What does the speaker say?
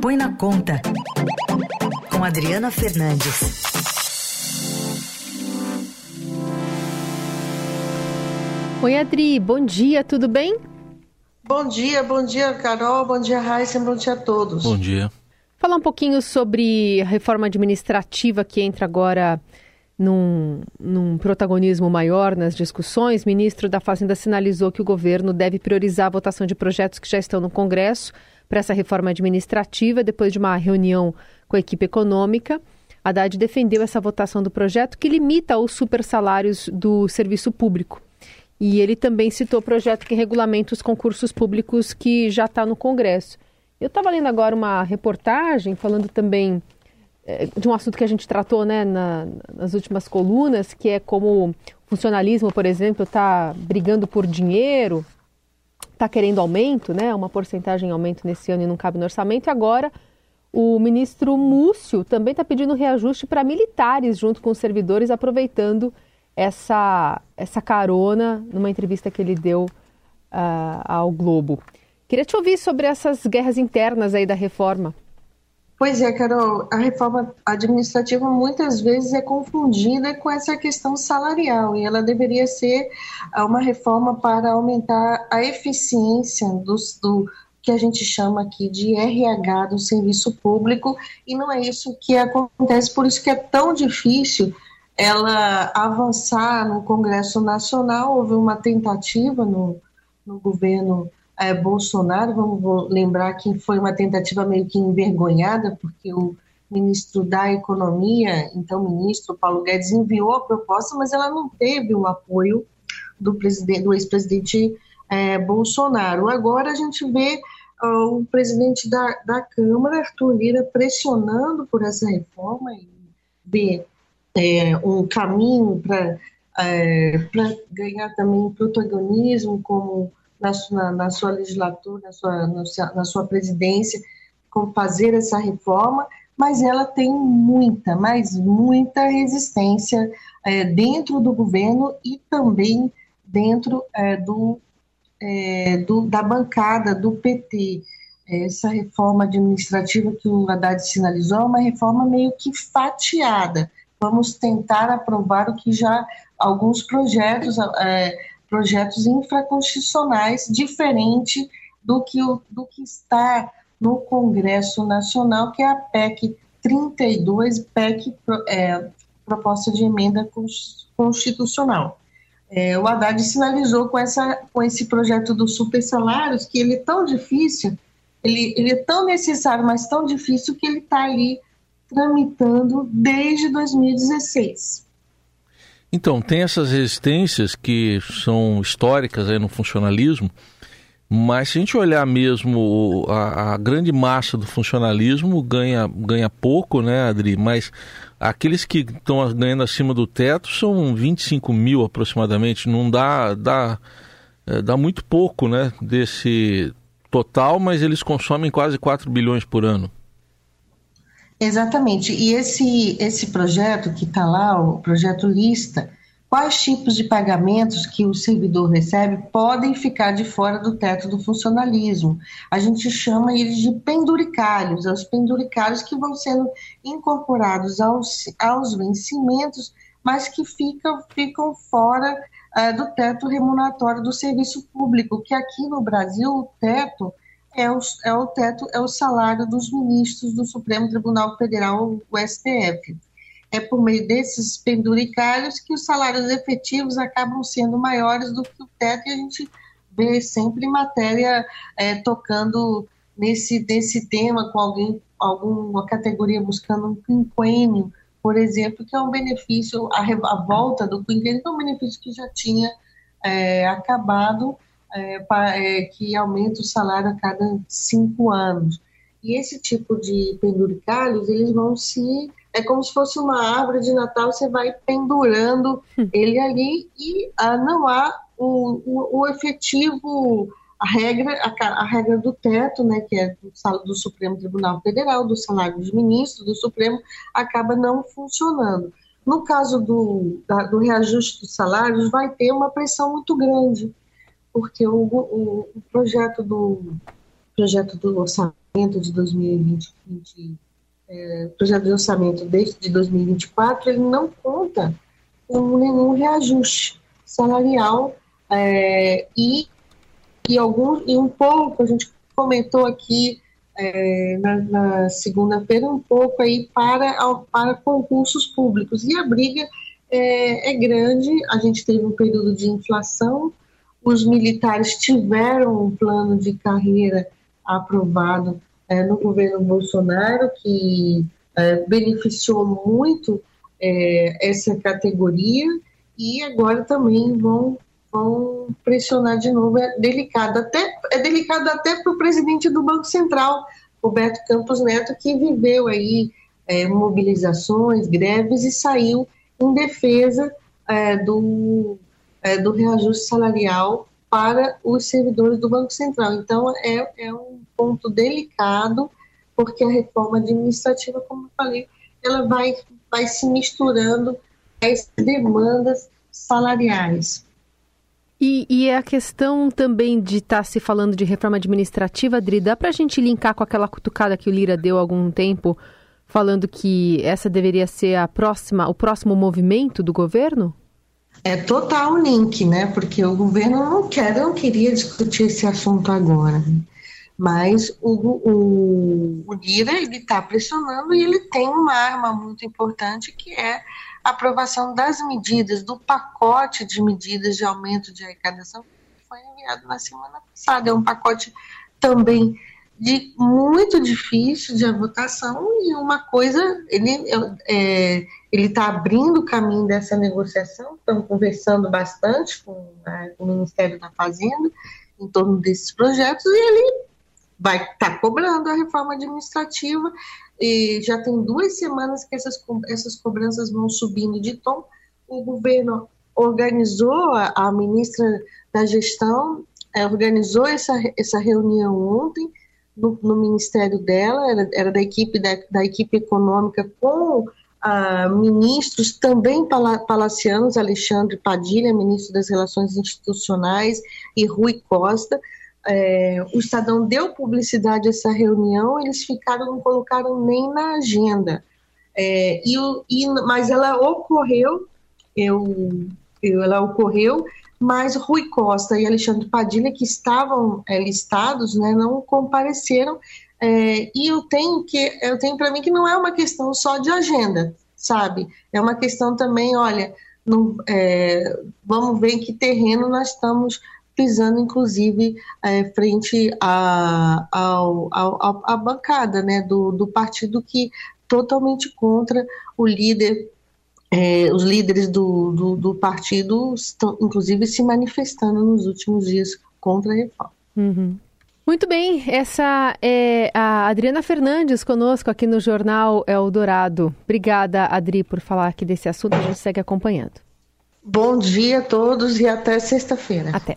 Põe na Conta, com Adriana Fernandes. Oi, Adri, bom dia, tudo bem? Bom dia, bom dia, Carol, bom dia, Raíssa, bom dia a todos. Bom dia. Falar um pouquinho sobre a reforma administrativa que entra agora num, num, protagonismo maior nas discussões, o ministro da Fazenda sinalizou que o governo deve priorizar a votação de projetos que já estão no Congresso para essa reforma administrativa, depois de uma reunião com a equipe econômica. Haddad defendeu essa votação do projeto que limita os supersalários do serviço público. E ele também citou o projeto que regulamenta os concursos públicos que já está no Congresso. Eu estava lendo agora uma reportagem falando também é, de um assunto que a gente tratou né, na, nas últimas colunas, que é como o funcionalismo, por exemplo, está brigando por dinheiro, está querendo aumento, né, uma porcentagem aumento nesse ano e não cabe no orçamento, e agora o ministro Múcio também está pedindo reajuste para militares junto com os servidores, aproveitando essa, essa carona numa entrevista que ele deu uh, ao Globo. Queria te ouvir sobre essas guerras internas aí da reforma. Pois é, Carol, a reforma administrativa muitas vezes é confundida com essa questão salarial e ela deveria ser ah, uma reforma para aumentar a eficiência do que a gente chama aqui de RH do serviço público e não é isso que acontece, por isso que é tão difícil ela avançar no Congresso Nacional. Houve uma tentativa no, no governo é, Bolsonaro, vamos lembrar que foi uma tentativa meio que envergonhada, porque o ministro da Economia, então ministro Paulo Guedes, enviou a proposta, mas ela não teve o apoio do, presidente, do ex-presidente é, Bolsonaro. Agora a gente vê uh, o presidente da, da Câmara, Arthur Lira, pressionando por essa reforma e vê é, um caminho para é, ganhar também protagonismo como na, na, sua legislatura, na sua, na sua presidência, com fazer essa reforma, mas ela tem muita, mas muita resistência é, dentro do governo e também dentro é, do, é, do, da bancada do PT. Essa reforma administrativa que o Haddad sinalizou é uma reforma meio que fatiada. Vamos tentar aprovar o que já alguns projetos é, projetos infraconstitucionais diferente do que, o, do que está no Congresso Nacional, que é a PEC 32, PEC é, proposta de emenda constitucional. É, o Haddad sinalizou com, essa, com esse projeto dos super salários que ele é tão difícil, ele, ele é tão necessário, mas tão difícil que ele está ali tramitando desde 2016. Então, tem essas resistências que são históricas aí no funcionalismo, mas se a gente olhar mesmo a, a, grande massa do funcionalismo ganha, ganha pouco, né, Adri? Mas aqueles que estão ganhando acima do teto são 25 mil aproximadamente. Não dá, dá, é, dá muito pouco, né, desse total, mas eles consomem quase 4 bilhões por ano. Exatamente. E esse, esse projeto que está lá, o projeto lista, quais tipos de pagamentos que o servidor recebe podem ficar de fora do teto do funcionalismo. A gente chama eles de penduricários, é os penduricários que vão sendo incorporados aos, aos vencimentos, mas que ficam, ficam fora uh, do teto remuneratório do serviço público, que aqui no Brasil o teto é o, é o teto, é o salário dos ministros do Supremo Tribunal Federal, o STF. É por meio desses penduricários que os salários efetivos acabam sendo maiores do que o teto e a gente vê sempre matéria é, tocando nesse, nesse tema com alguém, alguma categoria buscando um quinquênio, por exemplo, que é um benefício, a, a volta do quinquênio, que é um benefício que já tinha é, acabado é, é, que aumenta o salário a cada cinco anos. E esse tipo de penduricalhos, eles vão se. É como se fosse uma árvore de Natal, você vai pendurando hum. ele ali e ah, não há o, o, o, efetivo, a regra, a, a, regra do teto, né, que é do, do Supremo Tribunal Federal, do salário dos ministros do Supremo, acaba não funcionando. No caso do, da, do reajuste dos salários, vai ter uma pressão muito grande porque o, o, o projeto do, projeto do orçamento de 2020, é, projeto de orçamento desde de 2024, ele não conta com nenhum reajuste salarial é, e, e, algum, e um pouco, a gente comentou aqui é, na, na segunda-feira, um pouco aí para, para concursos públicos. E a briga é, é grande, a gente teve um período de inflação, os militares tiveram um plano de carreira aprovado é, no governo Bolsonaro, que é, beneficiou muito é, essa categoria, e agora também vão, vão pressionar de novo. É delicado até, é delicado até para o presidente do Banco Central, Roberto Campos Neto, que viveu aí é, mobilizações, greves e saiu em defesa é, do, é, do reajuste salarial para os servidores do Banco Central. Então, é, é um ponto delicado, porque a reforma administrativa, como eu falei, ela vai, vai se misturando às demandas salariais. E, e a questão também de estar tá se falando de reforma administrativa, Adri, dá para a gente linkar com aquela cutucada que o Lira deu há algum tempo, falando que essa deveria ser a próxima, o próximo movimento do governo? É total link, né? Porque o governo não quer, não queria discutir esse assunto agora. Mas o, o, o Lira ele está pressionando e ele tem uma arma muito importante que é a aprovação das medidas, do pacote de medidas de aumento de arrecadação que foi enviado na semana passada. É um pacote também de muito difícil de votação e uma coisa ele é, ele está abrindo o caminho dessa negociação estamos conversando bastante com, né, o Ministério da Fazenda em torno desses projetos e ele vai estar tá cobrando a reforma administrativa e já tem duas semanas que essas essas cobranças vão subindo de tom. O governo organizou a, a ministra da gestão é, organizou essa essa reunião ontem no, no ministério dela, era, era da equipe da, da, equipe econômica com ministros também palacianos, Alexandre Padilha, ministro das Relações Institucionais, e Rui Costa. É, o Estadão deu publicidade a essa reunião, eles ficaram, não colocaram nem na agenda. É, e, e, mas ela ocorreu, eu, eu, ela ocorreu mas Rui Costa e Alexandre Padilha, que estavam é, listados, né, não compareceram. É, e eu tenho que eu tenho para mim que não é uma questão só de agenda, sabe? É uma questão também, olha, é, vamos ver que terreno nós estamos pisando, inclusive, é, frente à a, bancada né, do, do partido que totalmente contra o líder é, os líderes do, do, do, partido estão, inclusive, se manifestando nos últimos dias contra a reforma. Uhum. Muito bem, essa é a Adriana Fernandes conosco aqui no Jornal Eldorado. Obrigada, Adri, por falar aqui desse assunto. A gente segue acompanhando. Bom dia a todos e até sexta-feira. Até.